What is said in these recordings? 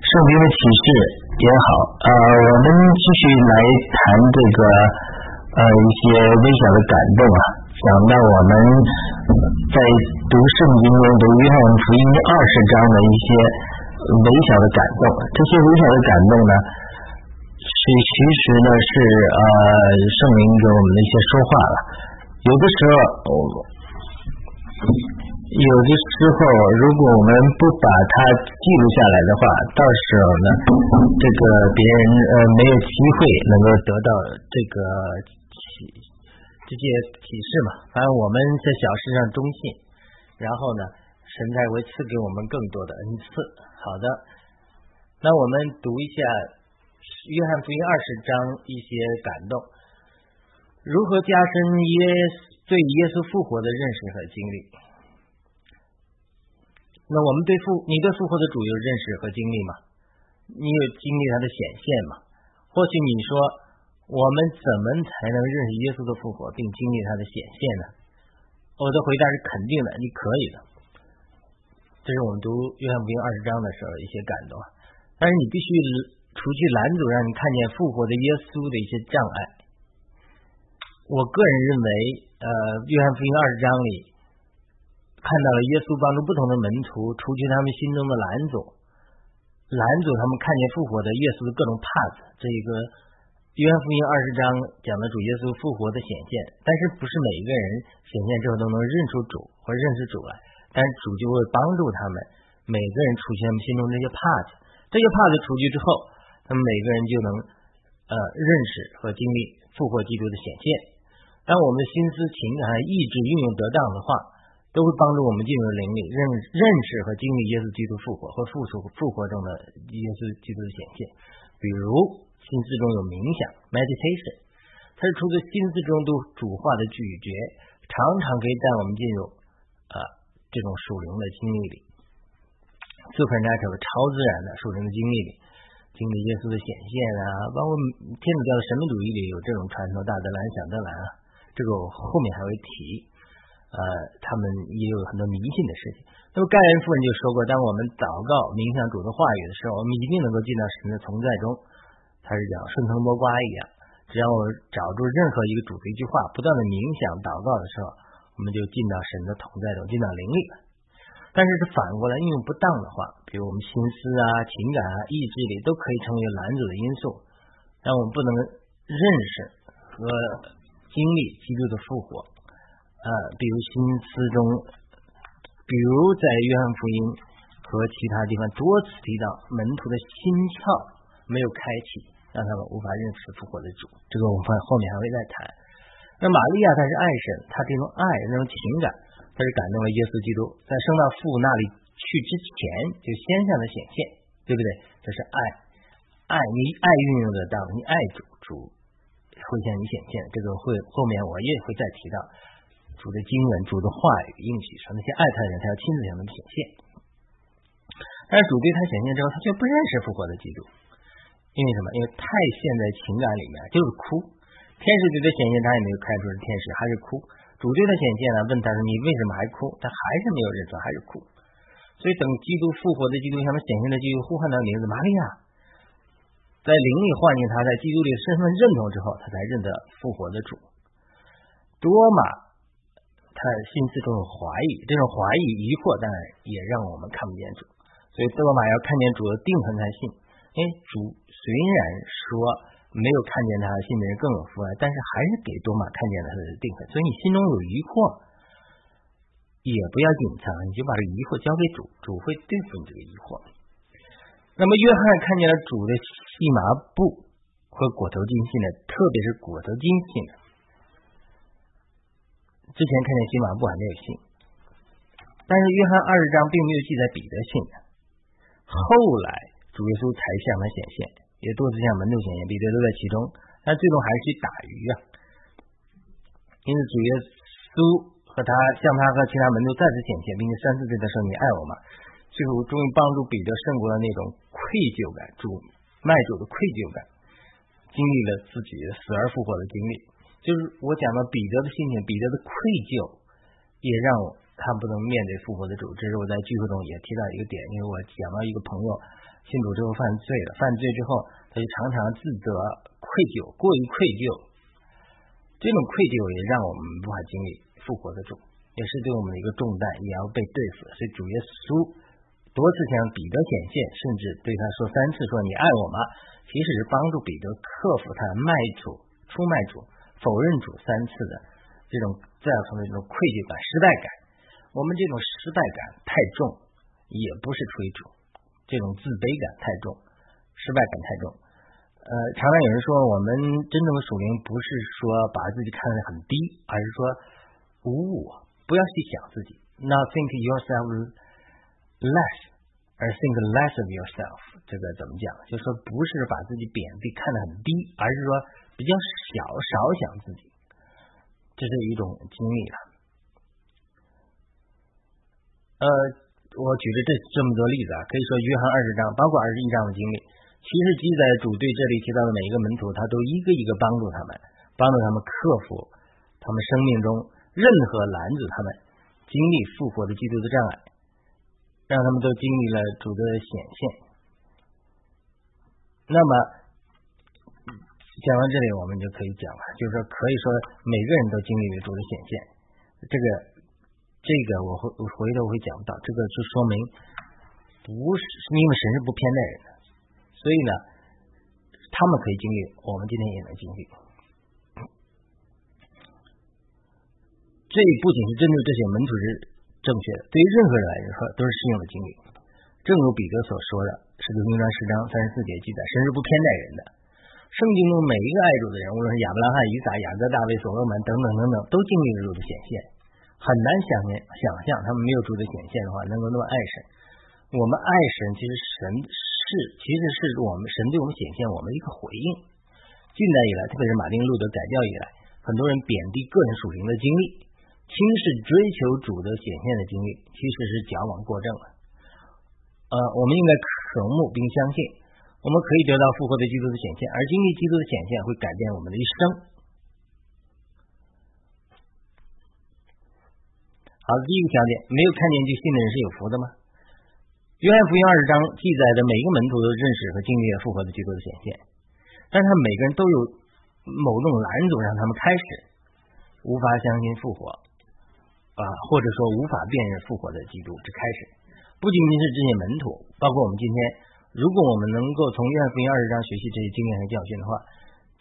圣经的启示也好，呃，我们继续来谈这个呃一些微小的感动啊，讲到我们在读圣经中读约翰福音二十章的一些微小的感动，这些微小的感动呢，是其实呢是呃圣灵给我们的一些说话了，有的时候。有的时候，如果我们不把它记录下来的话，到时候呢，这个别人呃没有机会能够得到这个启这些启示嘛。反正我们在小事上忠信，然后呢，神才会赐给我们更多的恩赐。好的，那我们读一下约翰福音二十章一些感动，如何加深耶对耶稣复活的认识和经历。那我们对复你对复活的主有认识和经历吗？你有经历他的显现吗？或许你说我们怎么才能认识耶稣的复活并经历他的显现呢？我的回答是肯定的，你可以的。这是我们读约翰福音二十章的时候一些感动，但是你必须除去拦阻让你看见复活的耶稣的一些障碍。我个人认为，呃，约翰福音二十章里。看到了耶稣帮助不同的门徒除去他们心中的拦阻，拦阻他们看见复活的耶稣的各种帕子。这一个约翰福音二十章讲的主耶稣复活的显现，但是不是每一个人显现之后都能认出主或认识主来，但是主就会帮助他们，每个人除去他们心中这些帕子，这些帕子除去之后，他们每个人就能呃认识和经历复活基督的显现。当我们的心思、情感、意志运用得当的话。都会帮助我们进入灵里认认识和经历耶稣基督复活和复活复活中的耶稣基督的显现。比如心思中有冥想 （meditation），它是出自心思中都主化的咀嚼，常常可以带我们进入啊这种属灵的经历里，supernatural 超自然的属灵的经历里，经历耶稣的显现啊，包括天主教的神秘主义里有这种传统，大德兰、小德兰啊，这个我后面还会提。呃，他们也有很多迷信的事情。那么盖恩夫人就说过，当我们祷告、冥想主的话语的时候，我们一定能够进到神的同在中。他是讲顺藤摸瓜一样，只要我找住任何一个主的一句话，不断的冥想祷告的时候，我们就进到神的同在中，进到灵里了。但是是反过来运用不当的话，比如我们心思啊、情感啊、意志力都可以成为拦阻的因素，让我们不能认识和经历基督的复活。呃，比如心思中，比如在约翰福音和其他地方多次提到门徒的心窍没有开启，让他们无法认识复活的主。这个我们后面还会再谈。那玛利亚她是爱神，她这种爱那种情感，她是感动了耶稣基督，在升到父那里去之前就先向他显现，对不对？这是爱，爱你爱运用得到，你爱主，主会向你显现。这个会后面我也会再提到。主的经文，主的话语，应许说那些爱他的人，他要亲自向他们显现。但是主对他显现之后，他却不认识复活的基督，因为什么？因为太陷在情感里面，就是哭。天使对他显现，他也没有看出是天使，还是哭。主对他显现了，问他说：“你为什么还哭？”他还是没有认出，还是哭。所以等基督复活的基督向他显现的基督呼唤他的名字玛利亚，在灵里唤醒他，在基督里身份认同之后，他才认得复活的主。多玛。他心思中有怀疑，这种怀疑、疑惑，当然也让我们看不见主。所以多玛要看见主的定恒才信。因为主虽然说没有看见他信的人更有福了，但是还是给多玛看见了他的定恒。所以你心中有疑惑，也不要隐藏，你就把这疑惑交给主，主会对付你这个疑惑。那么约翰看见了主的细麻布和裹头巾信的，特别是裹头巾信的。之前看见新马布还没有信，但是约翰二十章并没有记载彼得信的。后来主耶稣才向他显现，也多次向门徒显现，彼得都在其中，但最终还是去打鱼啊。因此主耶稣和他向他和其他门徒再次显现，并且三次对他说：“你爱我吗？”最后终于帮助彼得胜过了那种愧疚感，主卖主的愧疚感，经历了自己死而复活的经历。就是我讲到彼得的心情，彼得的愧疚，也让他不能面对复活的主。这是我在聚会中也提到一个点，因为我讲到一个朋友，信主之后犯罪了，犯罪之后他就常常自责、愧疚，过于愧疚。这种愧疚也让我们无法经历复活的主，也是对我们的一个重担，也要被对付。所以主耶稣多次向彼得显现，甚至对他说三次：“说你爱我吗？”其实是帮助彼得克服他的卖主、出卖主、否认主三次的这种造成的这种愧疚感、失败感。我们这种失败感太重，也不是出于主。这种自卑感太重，失败感太重。呃，常常有人说，我们真正的属灵不是说把自己看得很低，而是说无我，不要去想自己。Not think yourself less, 而 think less of yourself。这个怎么讲？就是说，不是把自己贬低看得很低，而是说比较小，少想自己。这是一种经历了。呃。我举的这这么多例子啊，可以说约翰二十章，包括二十一章的经历，其实记载主对这里提到的每一个门徒，他都一个一个帮助他们，帮助他们克服他们生命中任何拦阻他们经历复活的基督的障碍，让他们都经历了主的显现。那么讲到这里，我们就可以讲了，就是说，可以说每个人都经历了主的显现，这个。这个我会回头会讲到，这个就说明不是因为神是不偏待人的，所以呢，他们可以经历，我们今天也能经历。这不仅是针对这些门徒是正确的，对于任何人来说都是适用的经历。正如彼得所说的，《使徒行传》十章三十四节记载，神是不偏待人的。圣经中每一个爱主的人，无论是亚伯拉罕、以撒、雅各、大卫、所罗门等等等等，都经历了主的显现。很难想象，想象他们没有主的显现的话，能够那么爱神。我们爱神，其实神是，其实是我们神对我们显现我们一个回应。近代以来，特别是马丁路德改教以来，很多人贬低个人属灵的经历，轻视追求主的显现的经历，其实是矫枉过正了。呃，我们应该渴慕并相信，我们可以得到复活的基督的显现，而经历基督的显现会改变我们的一生。好，第一个条件，没有看见就信的人是有福的吗？约翰福音二十章记载的每一个门徒都认识和经历了复活的基督的显现，但是他们每个人都有某种拦阻让他们开始无法相信复活啊，或者说无法辨认复活的基督之开始。不仅仅是这些门徒，包括我们今天，如果我们能够从约翰福音二十章学习这些经验和教训的话，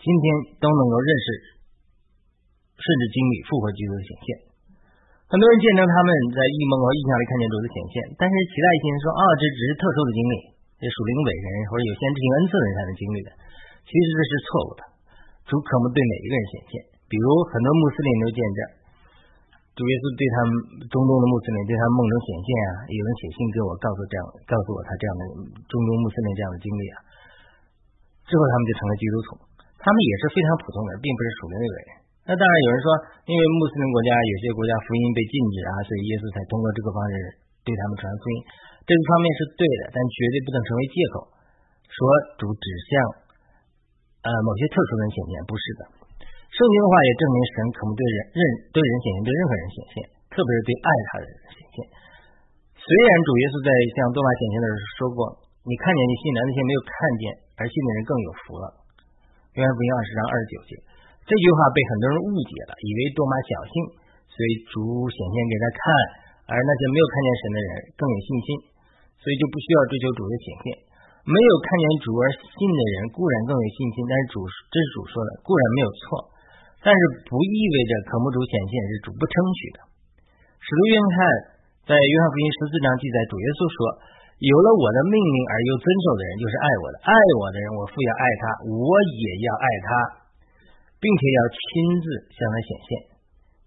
今天都能够认识甚至经历复活基督的显现。很多人见证他们在异梦和异象里看见主的显现，但是其他一些人说啊，这只是特殊的经历，这属灵伟人或者有先知性恩赐的人才能经历的。其实这是错误的。主可能对每一个人显现，比如很多穆斯林都见证，主耶稣对他们中东的穆斯林对他们梦中显现啊，有人写信给我告诉这样告诉我他这样的中东穆斯林这样的经历啊，之后他们就成了基督徒，他们也是非常普通的，并不是属灵的伟人。那当然有人说，因为穆斯林国家有些国家福音被禁止啊，所以耶稣才通过这个方式对他们传福音。这个方面是对的，但绝对不能成为借口，说主指向呃某些特殊人显现，不是的。圣经的话也证明神可能对人任对人显现，对任何人显现，特别是对爱他的人显现。虽然主耶稣在向多马显现的时候说过：“你看见你信的那些没有看见而信的人更有福了。”约翰福音二十章二十九节。这句话被很多人误解了，以为多玛小信，所以主显现给他看，而那些没有看见神的人更有信心，所以就不需要追求主的显现。没有看见主而信的人固然更有信心，但是主这是主说的，固然没有错，但是不意味着可慕主显现是主不称许的。使徒约翰在约翰福音十四章记载，主耶稣说：“有了我的命令而又遵守的人，就是爱我的；爱我的人，我父要爱他，我也要爱他。”并且要亲自向他显现。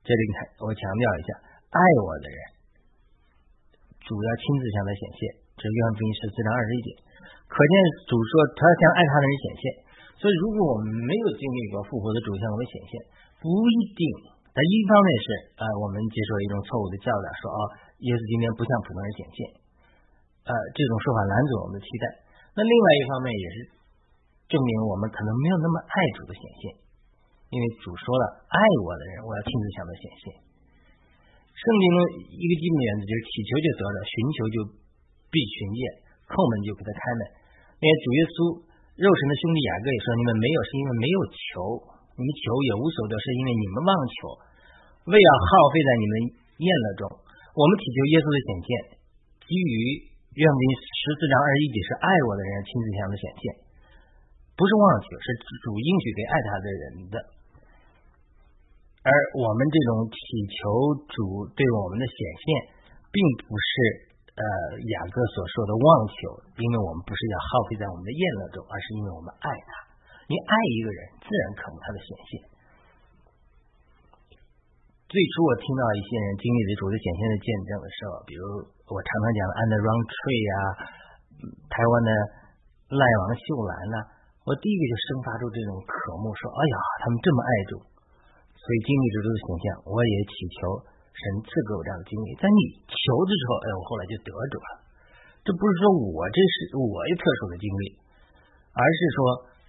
这里你看，我强调一下，爱我的人主要亲自向他显现。这是约翰福音十四章二十一节，可见主说他向爱他的人显现。所以，如果我们没有经历过复活的主向我们显现，不一定。但一方面是呃，我们接受了一种错误的教导，说啊，耶稣今天不像普通人显现，呃，这种说法拦阻我们的期待。那另外一方面也是证明我们可能没有那么爱主的显现。因为主说了，爱我的人，我要亲自向他显现。圣经中一个基本原则就是：祈求就得了，寻求就必寻见，叩门就给他开门。因为主耶稣肉身的兄弟雅各也说：“你们没有，是因为没有求；你们求也无所得，是因为你们妄求，为要耗费在你们宴乐中。”我们祈求耶稣的显现，基于愿福十四章二十一节是爱我的人亲自向的显现，不是妄求，是主应许给爱他的人的。而我们这种祈求主对我们的显现，并不是。呃，雅各所说的妄求，因为我们不是要耗费在我们的厌乐中，而是因为我们爱他。你爱一个人，自然渴慕他的显现。最初我听到一些人经历的主的显现的见证的时候，比如我常常讲的安德朗翠呀，台湾的赖王秀兰呐，我第一个就生发出这种渴慕，说：哎呀，他们这么爱主，所以经历主的显现，我也祈求。神赐给我这样的经历，在你求的时候，哎，我后来就得着了。这不是说我这是我有特殊的经历，而是说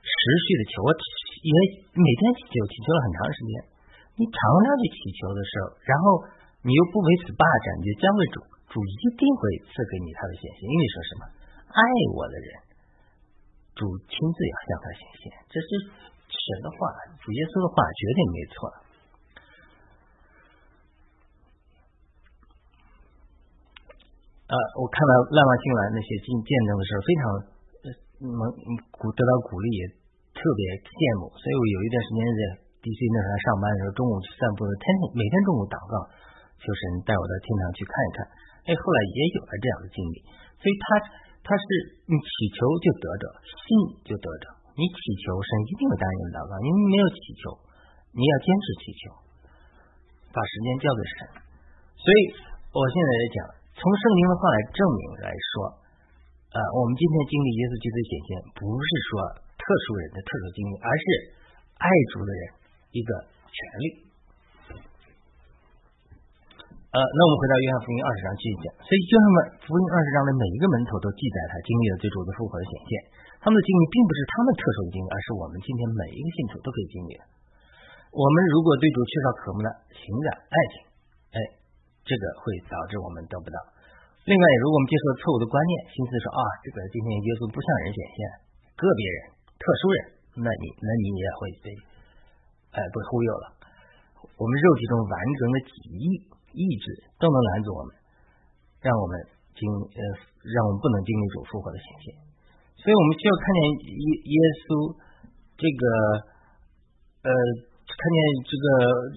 持续的求，我也每天祈求，祈求了很长时间。你常常去祈求的时候，然后你又不为此霸占，你就交给主，主一定会赐给你他的显现。因为说什么？爱我的人，主亲自要向他显现，这是神的话，主耶稣的话绝对没错。呃，我看到浪漫新兰那些见见证的时候，非常能鼓得到鼓励，也特别羡慕。所以我有一段时间在 DC 那时候上班的时候，中午去散步的，天天每天中午祷告，求神带我到天堂去看一看。哎，后来也有了这样的经历。所以他他是你祈求就得着，信就得着。你祈求神一定会答应你祷告，因为没有祈求，你要坚持祈求，把时间交给神。所以我现在也讲。从圣经的话来证明来说，呃，我们今天经历耶稣基督的显现，不是说特殊人的特殊经历，而是爱主的人一个权利。呃，那我们回到约翰福音二十章继续讲，所以约翰福音二十章的每一个门徒都记载他经历了最主的复活的显现，他们的经历并不是他们特殊的经历，而是我们今天每一个信徒都可以经历的。我们如果对主缺少渴慕的情感爱情，这个会导致我们得不到。另外，如果我们接受错误的观念，心思说啊，这个今天耶稣不像人显现，个别人、特殊人，那你那你也会被哎被忽悠了。我们肉体中完整的己意意志都能拦阻我们，让我们经呃让我们不能经历主复活的显现。所以我们需要看见耶耶稣这个呃看见这个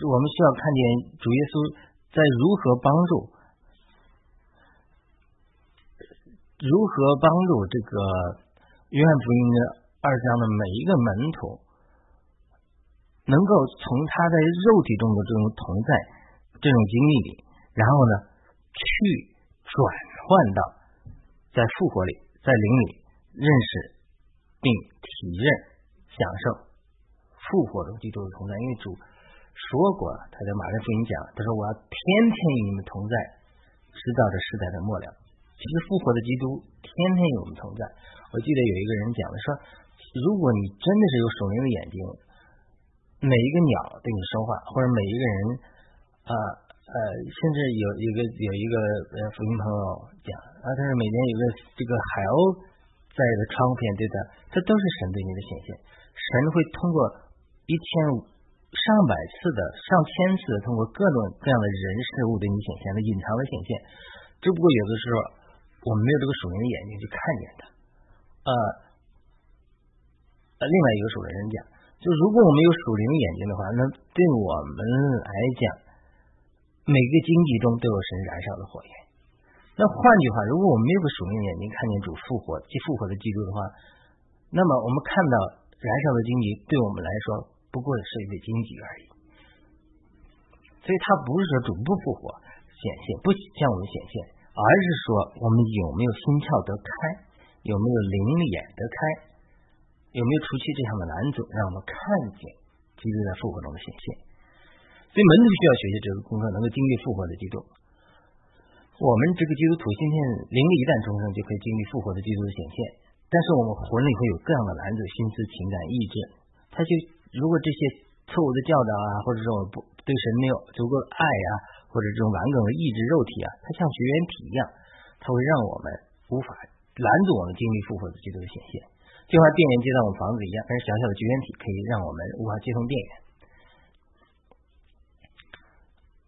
我们需要看见主耶稣。在如何帮助，如何帮助这个约翰福音的二章的每一个门徒，能够从他在肉体中的这种同在、这种经历里，然后呢，去转换到在复活里、在灵里认识并体认、享受复活中基督的同在，因为主。说过，他在马太福音讲，他说我要天天与你们同在，直到这时代的末了。其实复活的基督天天与我们同在。我记得有一个人讲的说，如果你真的是有属灵的眼睛，每一个鸟对你说话，或者每一个人啊呃，甚至有有个有一个呃福音朋友讲啊，他说每年有个这个海鸥在的窗户边对的，这都是神对你的显现。神会通过一千五。上百次的、上千次的，通过各种各样的人事物对你显现的隐藏的显现，只不过有的时候我们没有这个属灵的眼睛去看见它。呃，呃，另外一个属灵人讲，就如果我们有属灵的眼睛的话，那对我们来讲，每个经济中都有神燃烧的火焰。那换句话，如果我们没有个属灵眼睛看见主复活、即复活的基督的话，那么我们看到燃烧的经济对我们来说。不过是一个荆棘而已，所以它不是说主不复活显现，不向我们显现，而是说我们有没有心窍得开，有没有灵眼得开，有没有除去这样的拦阻，让我们看见基督在复活中的显现。所以门徒需要学习这个功课，能够经历复活的基督。我们这个基督徒今天灵力一旦重生，就可以经历复活的基督的显现。但是我们魂里会有各样的拦阻，心思、情感、意志，他就。如果这些错误的教导啊，或者说我不对神没有足够的爱啊，或者这种完整的意志肉体啊，它像绝缘体一样，它会让我们无法拦阻我们经历复活的基督的显现，就像电源接到我们房子一样，但是小小的绝缘体可以让我们无法接通电源。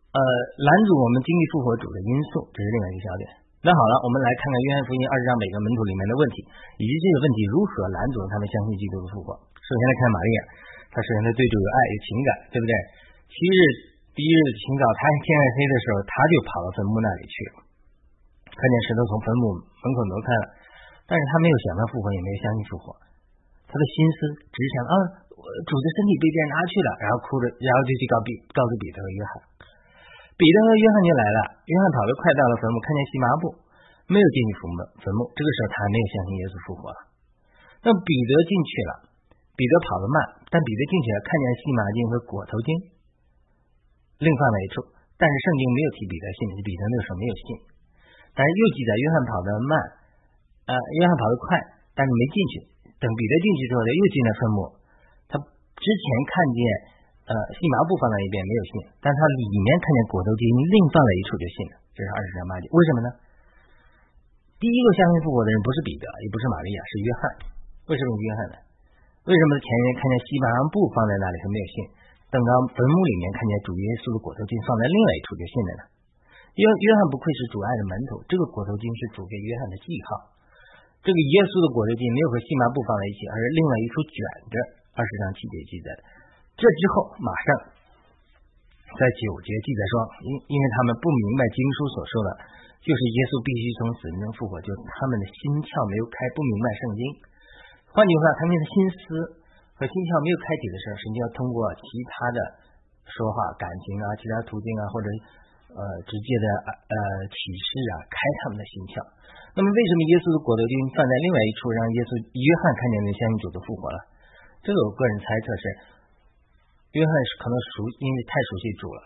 呃，拦阻我们经历复活主的因素，这是另外一个焦点。那好了，我们来看看约翰福音二十章每个门徒里面的问题，以及这个问题如何拦阻他们相信基督的复活。首先来看玛利亚，他首先她对主有爱有情感，对不对？七日第一日清早，他天还黑的时候，他就跑到坟墓那里去了，看见石头从坟墓门口挪开了，但是他没有想到复活，也没有相信复活，他的心思只是想啊，主的身体被别人拿去了，然后哭着，然后就去告比告诉彼得和约翰，彼得和约翰就来了，约翰跑得快到了坟墓，看见细麻布，没有进去坟墓，坟墓这个时候他还没有相信耶稣复活了，那彼得进去了，彼得跑得慢，但彼得进去了，看见细麻巾和裹头巾。另放了一处，但是圣经没有提彼得信，彼得那个时候没有信。但是又记载约翰跑得慢，呃，约翰跑得快，但是没进去。等彼得进去之后，他又进了坟墓。他之前看见呃细麻布放在一边没有信，但他里面看见裹头巾另放了一处就信了。这是二十章八节。为什么呢？第一个相信复活的人不是彼得，也不是玛利亚，是约翰。为什么约翰呢？为什么前人看见细麻布放在那里他没有信？等到坟墓里面看见主耶稣的裹头巾放在另外一处就信了呢。约约翰不愧是主爱的门徒，这个裹头巾是主给约翰的记号。这个耶稣的裹头巾没有和细麻布放在一起，而是另外一处卷着。二十章七节记载。这之后马上在九节记载说，因因为他们不明白经书所说的，就是耶稣必须从死人中复活，就他们的心窍没有开，不明白圣经。换句话说，他们的心思。和心窍没有开启的时候，神就要通过其他的说话、感情啊、其他途径啊，或者呃直接的呃启示啊，开他们的心窍。那么，为什么耶稣的果头经放在另外一处，让耶稣约翰看见那相信主的复活了？这个我个人猜测是，约翰是可能熟，因为太熟悉主了。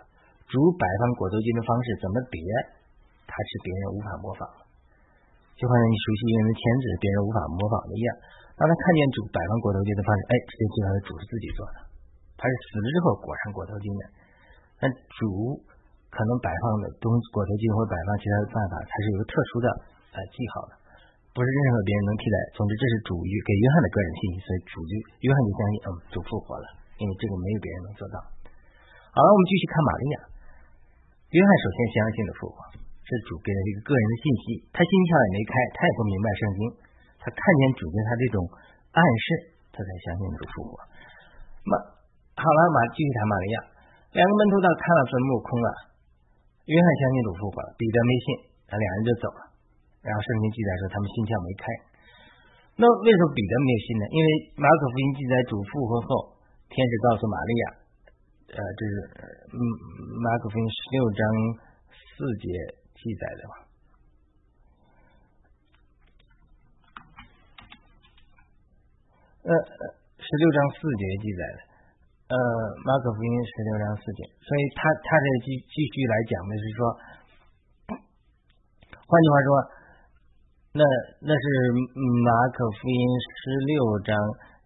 主摆放果头经的方式怎么别，他是别人无法模仿，就好像你熟悉一个人的签字，别人无法模仿的一样。当他看见主摆放裹头巾的方式，哎，直接知道是主是自己做的，他是死了之后裹上裹头巾的。但主可能摆放的东裹头巾或摆放其他的办法，它是有个特殊的呃记号的，不是任何别人能替代。总之，这是主于给约翰的个人信息，所以主就约翰就相信，嗯，主复活了，因为这个没有别人能做到。好了，我们继续看玛利亚。约翰首先相信的复活，是主给了一个个人的信息，他心窍也没开，他也不明白圣经。他看见主对他这种暗示，他才相信主复活。马好了，马继续谈玛利亚。两个门徒到看了坟墓空了，约翰相信主复活了，彼得没信，他两人就走了。然后圣经记载说他们心窍没开。那为什么彼得没有信呢？因为马可福音记载主复活后，天使告诉玛利亚，呃，这是嗯马可福音十六章四节记载的吧。呃，十六章四节记载的，呃，马可福音十六章四节，所以他他这继继续来讲的是说，换句话说，那那是马可福音十六章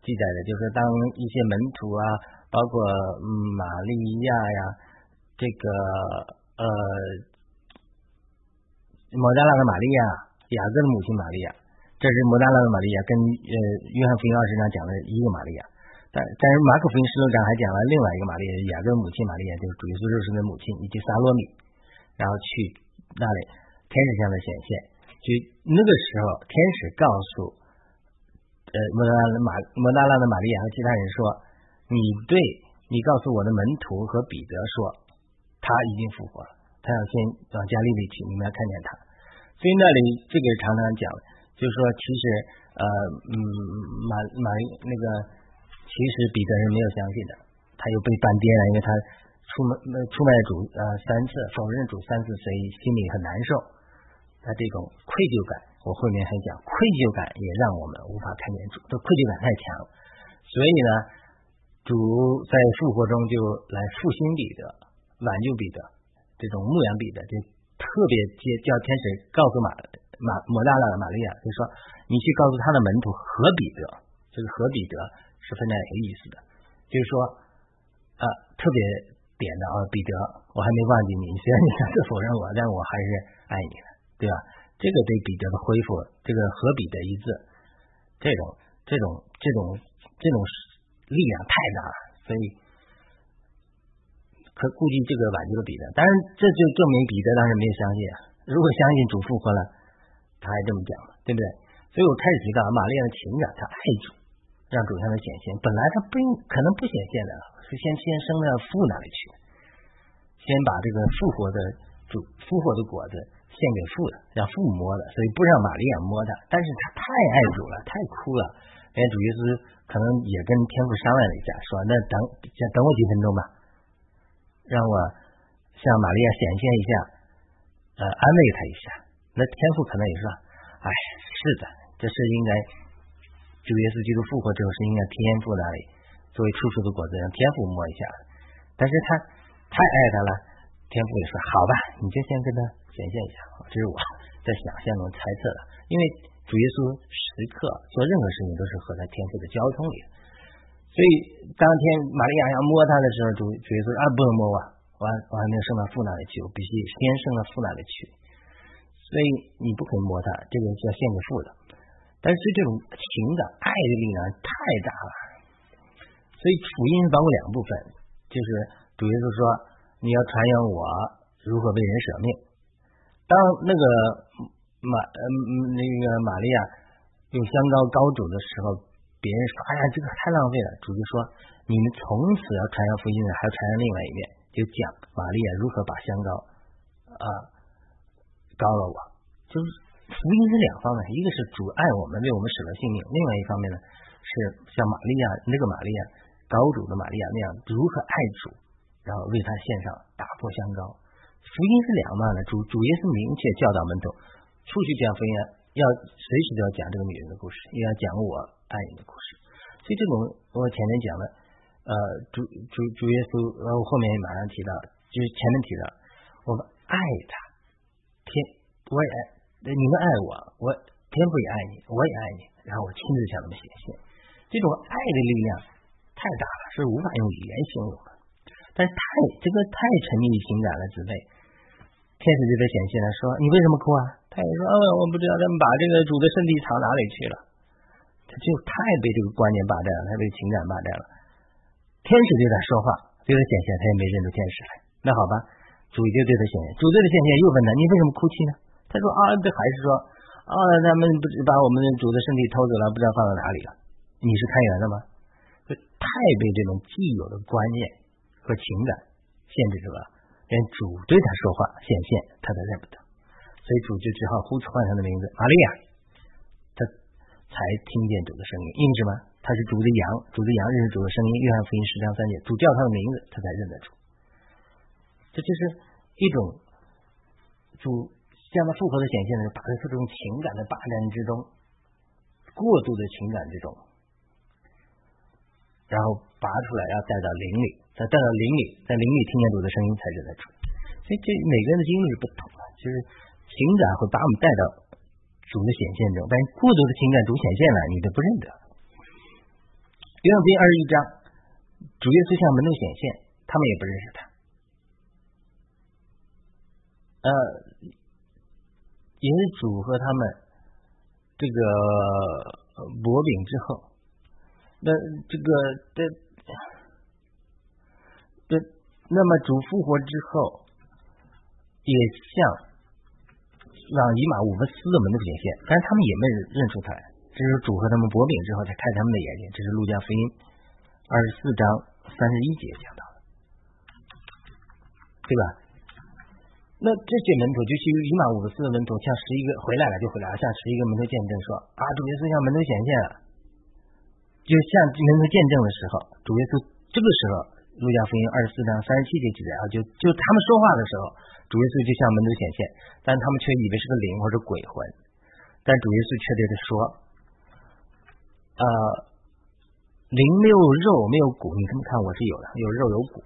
记载的，就是当一些门徒啊，包括玛利亚呀，这个呃，摩加拉的玛利亚，雅各的母亲玛利亚。这是摩大拉的玛利亚，跟呃约翰福音二十章讲的一个玛利亚，但但是马可福音十六章还讲了另外一个玛利亚，雅各母亲玛利亚，就是主耶稣肉身的母亲，以及撒罗米，然后去那里天使向的显现，就那个时候天使告诉呃摩大拉的玛摩大拉的玛利亚和其他人说，你对你告诉我的门徒和彼得说，他已经复活了，他要先往加利利去，你们要看见他，所以那里这个常常讲。就是说，其实，呃，嗯，马马那个，其实彼得是没有相信的，他又被半颠了，因为他出卖出卖主呃三次，否认主三次，所以心里很难受。他这种愧疚感，我后面还讲，愧疚感也让我们无法看见主，这愧疚感太强。所以呢，主在复活中就来复兴彼得，挽救彼得，这种牧羊彼得，就特别接叫天使告诉马。马摩大拉的玛利亚就说：“你去告诉他的门徒和彼得，这个和彼得是分在哪个意思的？就是说，啊，特别点的啊，彼得，我还没忘记你，虽然你三次否认我，但我还是爱你的，对吧？这个对彼得的恢复，这个和彼得一致，这种这种这种这种力量太大了，所以可估计这个挽救了彼得。当然，这就证明彼得当时没有相信。如果相信主复活了，他还这么讲了，对不对？所以我开始提到玛利亚的情感，她爱主，让主向她显现。本来她不应可能不显现的，是先先生到父那里去，先把这个复活的主复活的果子。献给父的，让父摸的，所以不让玛利亚摸他。但是他太爱主了，太哭了。连主耶稣可能也跟天父商量了一下，说：“那等先等我几分钟吧，让我向玛利亚显现一下，呃，安慰他一下。”那天父可能也说：“哎，是的，这是应该主耶稣基督复活之后是应该天父那里作为出熟的果子，让天父摸一下。但是他太爱他了，天父也说：好吧，你就先跟他。”显现一下，这是我在想象中猜测的。因为主耶稣时刻做任何事情都是和他天赋的交通里，所以当天玛利亚要摸他的时候，主主耶稣啊不能摸我，我我还没有升到父那里去，我必须先升到父那里去。所以你不可以摸他，这个是要献给父的。但是这种情感爱的力量太大了，所以福音包括两部分，就是主耶稣说你要传扬我如何为人舍命。当那个玛嗯那个玛利亚用香膏膏主的时候，别人说：“哎呀，这个太浪费了。”主就说：“你们从此要传扬福音的，还要传扬另外一面，就讲玛利亚如何把香膏啊高了我。就是福音是两方面，一个是主爱我们，为我们舍了性命；另外一方面呢，是像玛利亚那个玛利亚高主的玛利亚那样，如何爱主，然后为他献上打破香膏。”福音是两面的，主主耶稣明确教导门徒，出去讲福音要随时都要讲这个女人的故事，也要讲我爱你的故事。所以这种我前面讲了，呃，主主主耶稣，然后后面马上提到，就是前面提到，我们爱他，我也爱，你们爱我，我天父也爱你，我也爱你，然后我亲自向他们显现，这种爱的力量太大了，是无法用语言形容的。但是太这个太沉迷于情感了，姊妹。天使就在显现了，说你为什么哭啊？他也说，哦，我不知道他们把这个主的身体藏哪里去了。他就太被这个观念霸占了，他被情感霸占了。天使对他说话，对他显现，他也没认出天使来。那好吧，主就对他显现，主对他显现又问他，你为什么哭泣呢？他说啊，这还是说啊，他们不把我们主的身体偷走了，不知道放到哪里了。你是开源的吗？就太被这种既有的观念。和情感限制住了，连主对他说话显现，他都认不得，所以主就只好呼唤他的名字玛利亚，他才听见主的声音，因为什么？他是主的羊，主的羊认识主的声音。约翰福音十章三节，主叫他的名字，他才认得主。这就是一种主这样的复合的显现呢，把他这种情感的霸占之中，过度的情感之中，然后拔出来，要带到灵里。在带到灵里，在灵里听见主的声音才认得主，所以这每个人的经历是不同的，就是情感会把我们带到主的显现中，但是过度的情感主显现了，你都不认得。约翰福音二十一章，主耶稣向门徒显现，他们也不认识他。呃，也是主和他们这个薄饼之后，那这个这。这，那么主复活之后，也像让以马五分四的门的显现，但是他们也没认出他来。这是主和他们薄饼之后才开他们的眼睛。这是路加福音二十四章三十一节讲到的，对吧？那这些门徒就去以马五十四的门徒，像十一个回来了就回来了，像十一个门徒见证说啊，主耶稣向门徒显现了，就像门徒见证的时候，主耶稣这个时候。路加福音二十四章三十七节记载啊，就就他们说话的时候，主耶稣就向门徒显现，但他们却以为是个灵或者鬼魂。但主耶稣却对他说：“呃，灵没有肉，没有骨，你这么看我是有的，有肉有骨。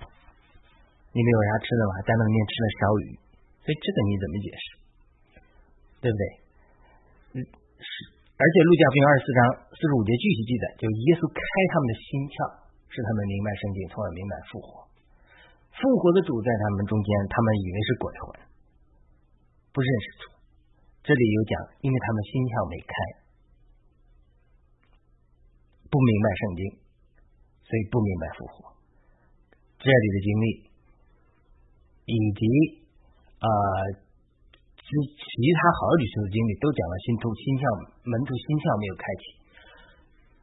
你们有啥吃的吗？在那里面吃了烧鱼，所以这个你怎么解释？对不对？嗯，是。而且路加福音二十四章四十五节继续记载，就耶稣开他们的心窍。”使他们明白圣经，从而明白复活。复活的主在他们中间，他们以为是鬼魂，不认识主。这这里有讲，因为他们心窍没开，不明白圣经，所以不明白复活。这里的经历，以及啊，其其他好几次的经历，都讲了信徒心窍门徒心窍没有开启，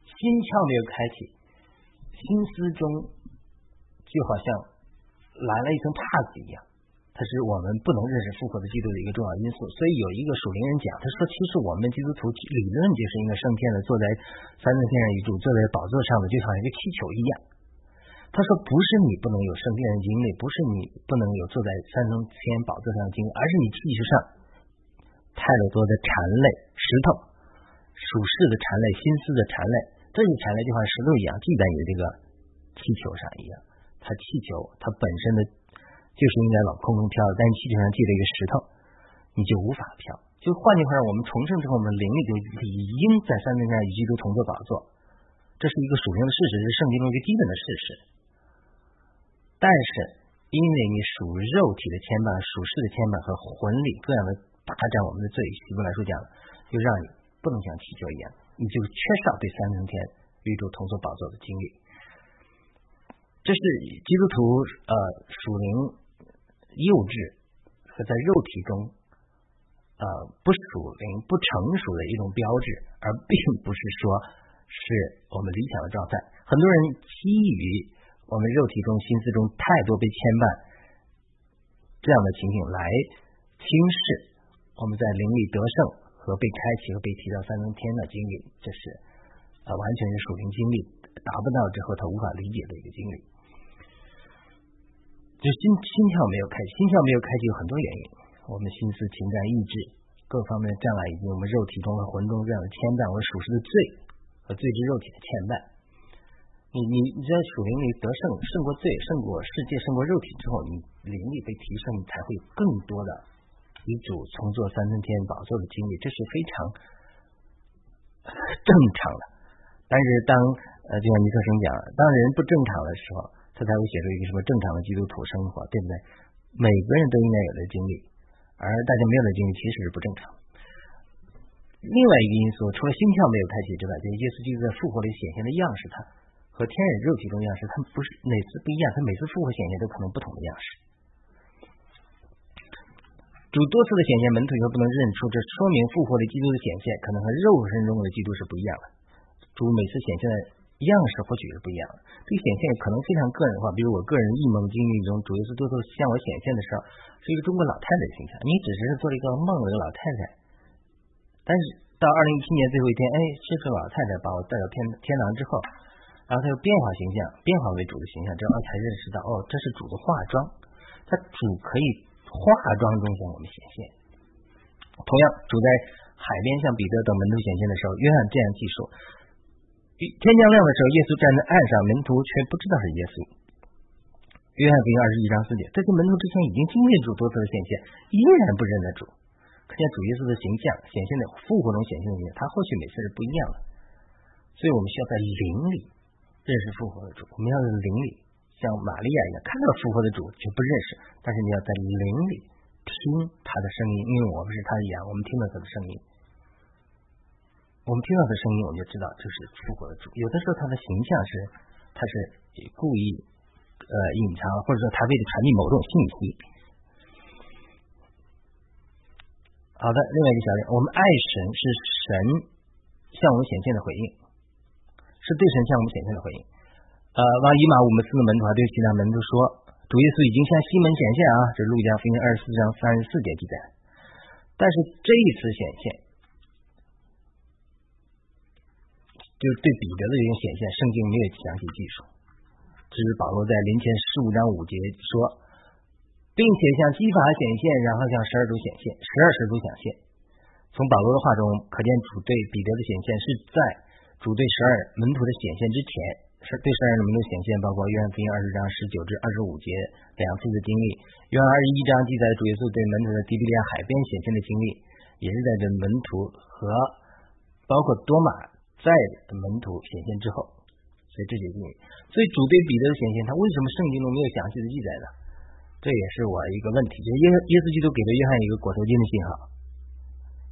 心窍没有开启，心思中就好像来了一层帕子一样。它是我们不能认识复活的基督的一个重要因素，所以有一个属灵人讲，他说，其实我们基督徒理论就是一个圣天的，坐在三圣天上一柱，坐在宝座上的，就像一个气球一样。他说，不是你不能有圣殿的经历，不是你不能有坐在三层天宝座上的经历，而是你气势上太多的缠类石头、属世的缠类、心思的缠类，这些缠类就像石头一样，系在你这个气球上一样。它气球它本身的。就是应该往空中飘的，但是气球上系了一个石头，你就无法飘。就换句话说，我们重生之后，我们灵力就理应在三层上与基督同坐宝座，这是一个属灵的事实，是圣经中一个基本的事实。但是，因为你属肉体的牵绊、属世的牵绊和魂力各样的霸占我们的罪，希伯来说讲，就让你不能像气球一样，你就缺少对三层天与主同坐宝座的经历。这是基督徒呃属灵。幼稚和在肉体中呃不属灵、不成熟的一种标志，而并不是说是我们理想的状态。很多人基于我们肉体中、心思中太多被牵绊这样的情形来轻视我们在灵里得胜和被开启和被提到三层天的经历，这是呃完全是属灵经历达不到之后他无法理解的一个经历。就心心跳没有开，心跳没有开启有很多原因，我们心思、情感、意志各方面的障碍，以及我们肉体中和魂中这样的牵绊我们属实的罪和罪之肉体的牵绊。你你你在属灵里得胜，胜过罪，胜过世界，胜过肉体之后，你灵力被提升，你才会更多的与主重做三层天宝座的经历，这是非常正常的。但是当呃，就像尼克生讲，当人不正常的时候。他才会写出一个什么正常的基督徒生活，对不对？每个人都应该有的经历，而大家没有的经历其实是不正常。另外一个因素，除了心窍没有开启之外，就是耶稣基督在复活里显现的样式，他和天然肉体中样式，它们不是每次不一样，它每次复活显现都可能不同的样式。主多次的显现，门徒又不能认出，这说明复活的基督的显现可能和肉身中的基督是不一样的。主每次显现的。样式或许是不一样的，这个显现可能非常个人化。比如我个人异梦经历中，主耶稣多次向我显现的时候，是一个中国老太太的形象。你只是做了一个梦的一个老太太，但是到二零一七年最后一天，哎，这个老太太把我带到天天堂之后，然后她又变化形象，变化为主的形象，这样才认识到，哦，这是主的化妆，他主可以化妆中向我们显现。同样，主在海边向彼得等门徒显现的时候，约翰这样记述。天将亮的时候，耶稣站在岸上，门徒却不知道是耶稣。约翰福音二十一章四节，这些门徒之前已经经历主多次的显现，依然不认得主，可见主耶稣的形象显现的复活中显现的他或许每次是不一样的。所以我们需要在灵里认识复活的主，我们要在灵里像玛利亚一样看到复活的主就不认识，但是你要在灵里听他的声音，因为我们是他的羊，我们听到他的声音。我们听到他的声音，我们就知道这是复活的主。有的时候他的形象是，他是故意呃隐藏，或者说他为了传递某种信息。好的，另外一个小点，我们爱神是神向我们显现的回应，是对神向我们显现的回应。呃，往以马五们四个门徒还对其他门徒说，主耶稣已经向西门显现啊，这是路加福音二十四章三十四节记载。但是这一次显现。就是对彼得的这种显现，圣经没有详细记述，只是保罗在林前十五章五节说，并且向基法显现，然后向十二主显现，十二使徒显现。从保罗的话中可见，主对彼得的显现是在主对十二门徒的显现之前，是对十二门徒显现，包括约翰福音二十章十九至二十五节两次的经历，约翰二十一章记载主耶稣对门徒的迪比利亚海边显现的经历，也是在这门徒和包括多马。在的门徒显现之后，所以这些经历，所以主对彼得的显现，他为什么圣经中没有详细的记载呢？这也是我一个问题。就是耶耶稣基督给了约翰一个裹头巾的信号，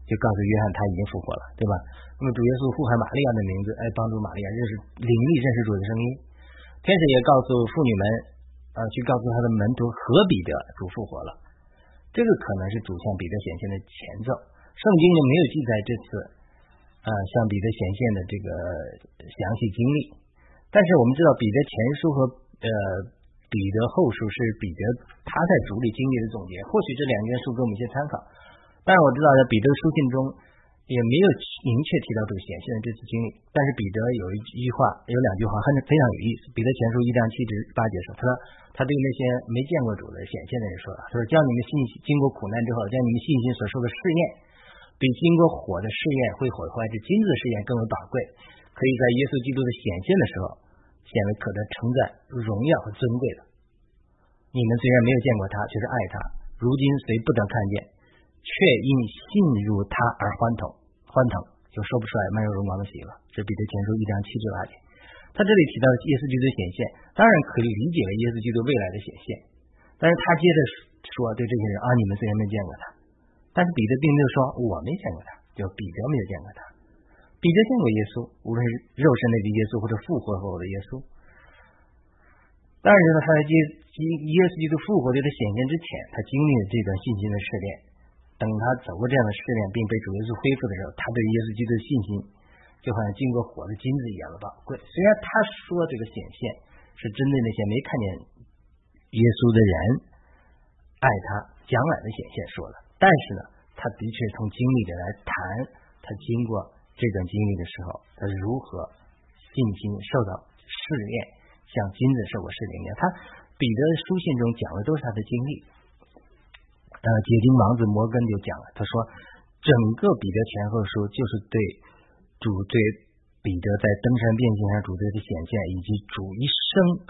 就告诉约翰他已经复活了，对吧？那么主耶稣呼喊玛利亚的名字，哎，帮助玛利亚认识灵力认识主的声音。天使也告诉妇女们，呃，去告诉他的门徒和彼得，主复活了。这个可能是主向彼得显现的前奏。圣经里没有记载这次，啊，向彼得显现的这个详细经历。但是我们知道，彼得前书和呃彼得后书是彼得他在主里经历的总结。或许这两件书给我们一些参考。但是我知道，在彼得书信中也没有明确提到这个显现的这次经历。但是彼得有一句话，有两句话很非常有意思。彼得前书一章七至八节说：“他说他对那些没见过主的显现的人说，他说将你们信经过苦难之后，将你们信心所受的试验，比经过火的试验会毁坏这金子的试验更为宝贵，可以在耶稣基督的显现的时候显为可得称赞、荣耀和尊贵的。你们虽然没有见过他，却是爱他。如今虽不得看见。”却因信入他而欢腾，欢腾就说不出来满有荣光的喜乐。这彼得前书一章七至八节，他这里提到耶稣基督的显现，当然可以理解为耶稣基督未来的显现。但是他接着说对这些人啊，你们虽然没见过他，但是彼得并没有说我没见过他，就彼得没有见过他。彼得见过耶稣，无论是肉身内的耶稣或者复活后的耶稣。当然，他在接接耶稣基督复活的显现之前，他经历了这段信心的试炼。等他走过这样的试炼，并被主耶稣恢复的时候，他对耶稣基督的信心就好像经过火的金子一样的宝贵。虽然他说这个显现是针对那些没看见耶稣的人爱他将来的显现说的，但是呢，他的确从经历里来谈他经过这段经历的时候，他是如何信心受到试炼，像金子受过试炼一样。他彼得书信中讲的都是他的经历。呃，解经王子摩根就讲了，他说，整个彼得前后书就是对主对彼得在登山变形上主对的显现，以及主一生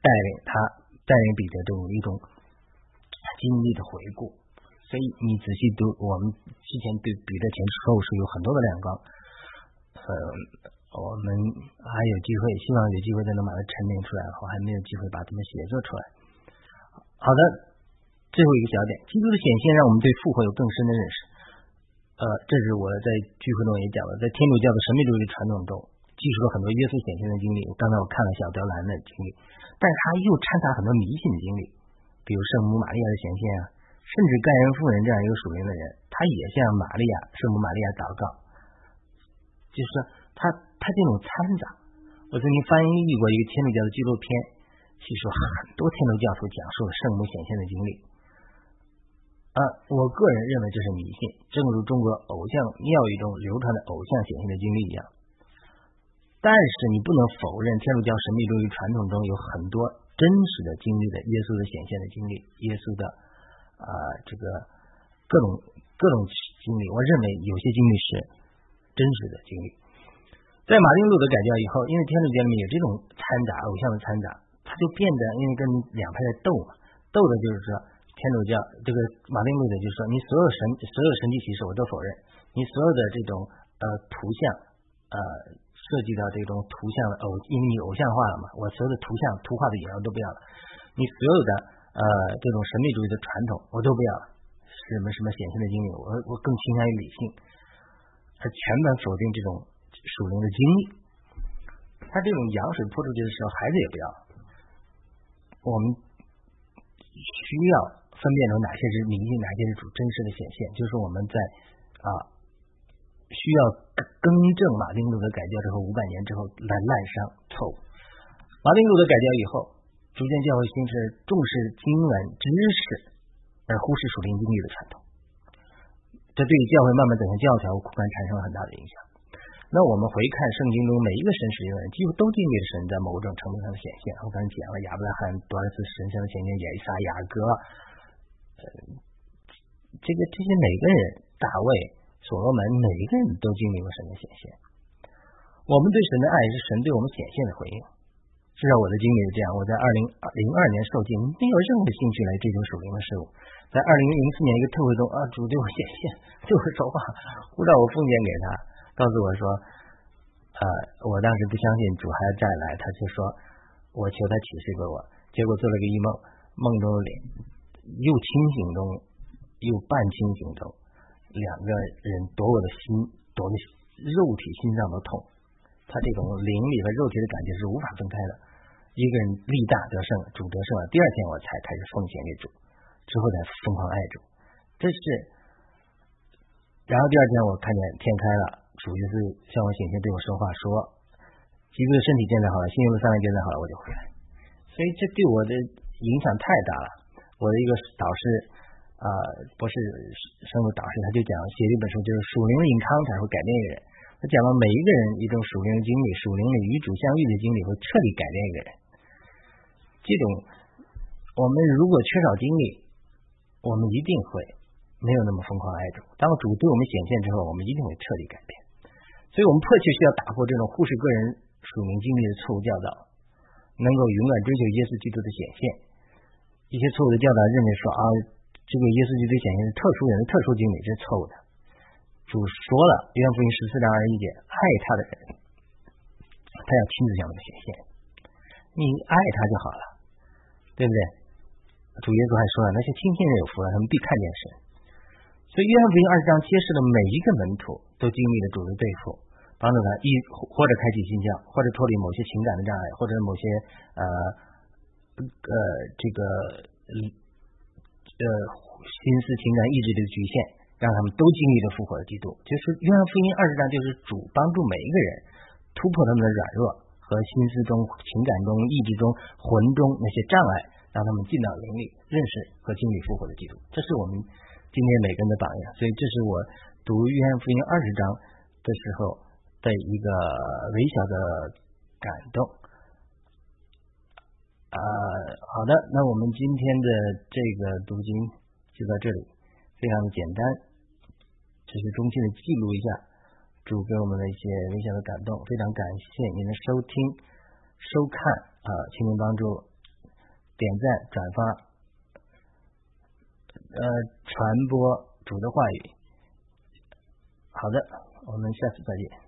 带领他带领彼得这种一种经历的回顾。所以你仔细读，我们之前对彼得前后书有很多的亮光。呃，我们还有机会，希望有机会再能把它沉淀出来，我还没有机会把它们写作出来。好的。最后一个小点，基督的显现让我们对复活有更深的认识。呃，这是我在聚会中也讲了，在天主教的神秘主义传统中，记述了很多耶稣显现的经历。刚才我看了小德兰的经历，但是他又掺杂很多迷信的经历，比如圣母玛利亚的显现啊，甚至盖恩夫人这样一个属灵的人，他也向玛利亚圣母玛利亚祷告，就是他他这种掺杂。我曾经翻译过一个天主教的纪录片，叙述很多天主教徒讲述了圣母显现的经历。啊，我个人认为这是迷信，正如中国偶像庙宇中流传的偶像显现的经历一样。但是你不能否认天主教神秘主义传统中有很多真实的经历的耶稣的显现的经历，耶稣的啊这个各种各种经历。我认为有些经历是真实的经历。在马丁路德改教以后，因为天主教里面有这种掺杂偶像的掺杂，他就变得因为跟两派在斗嘛，斗的就是说。天主教这个马丁路德就说：“你所有神所有神迹启示我都否认，你所有的这种呃图像呃涉及到这种图像的偶，因为你偶像化了嘛，我所有的图像图画的影像都不要了，你所有的呃这种神秘主义的传统我都不要了，什么什么显现的经历，我我更倾向于理性，他全盘否定这种属灵的经历，他这种羊水泼出去的时候，孩子也不要，我们需要。”分辨出哪些是迷信，哪些是主真实的显现，就是我们在啊需要更正马丁路德改教之后五百年之后来滥觞错误。马丁路德改教以后，逐渐教会形成重视经文知识而忽视属灵经历的传统，这对于教会慢慢走向教条苦干产生了很大的影响。那我们回看圣经中每一个神使用的人，几乎都经历了神在某种程度上的显现。我刚才讲了亚伯拉罕多尔斯神像的显现，以撒、雅各。呃，这个这些每个人，大卫、所罗门，每一个人都经历过神的显现。我们对神的爱是神对我们显现的回应。至少我的经历是这样。我在二零零二年受尽没有任何兴趣来追求属灵的事物。在二零零四年一个特会中，啊，主对我显现，对我说话，呼召我奉献给他，告诉我说，呃，我当时不相信主还要再来，他就说，我求他启示给我。结果做了个异梦，梦中脸。又清醒中，又半清醒中，两个人夺我的心，夺的肉体心脏都痛。他这种灵力和肉体的感觉是无法分开的。一个人力大得胜，主得胜了，第二天我才开始奉献给主，之后才疯狂爱主。这是，然后第二天我看见天开了，主就是向我显现对我说话，说，基督的身体健在好了，信用的三万建造好了，我就回来。所以这对我的影响太大了。我的一个导师啊，博士生物导师，他就讲写了一本书，就是属灵的隐康才会改变一个人。他讲了每一个人一种属灵的经历，属灵的与主相遇的经历会彻底改变一个人。这种我们如果缺少经历，我们一定会没有那么疯狂爱主。当主对我们显现之后，我们一定会彻底改变。所以我们迫切需要打破这种忽视个人属灵经历的错误教导，能够永远追求耶稣基督的显现。一些错误的教导认为说啊，这个耶稣基督显现是特殊人的特殊经历，这是错误的。主说了，约翰福音十四章二十一节，爱他的人，他要亲自向我们显现。你爱他就好了，对不对？主耶稣还说了，那些亲近人有福了，他们必看见神。所以约翰福音二十章揭示了每一个门徒都经历了主的对付，帮助他一或者开启心窍，或者脱离某些情感的障碍，或者某些呃呃这个呃心思、情感、意志的局限，让他们都经历了复活的基督。就是约翰福音二十章，就是主帮助每一个人突破他们的软弱。和心思中、情感中、意志中、魂中那些障碍，让他们进到灵里，认识和经历复活的基督。这是我们今天每个人的榜样。所以，这是我读约翰福音二十章的时候的一个微小的感动。啊，好的，那我们今天的这个读经就到这里，非常的简单，只是中心的记录一下。主给我们的一些微小的感动，非常感谢您的收听、收看啊，请您帮助点赞、转发，呃，传播主的话语。好的，我们下次再见。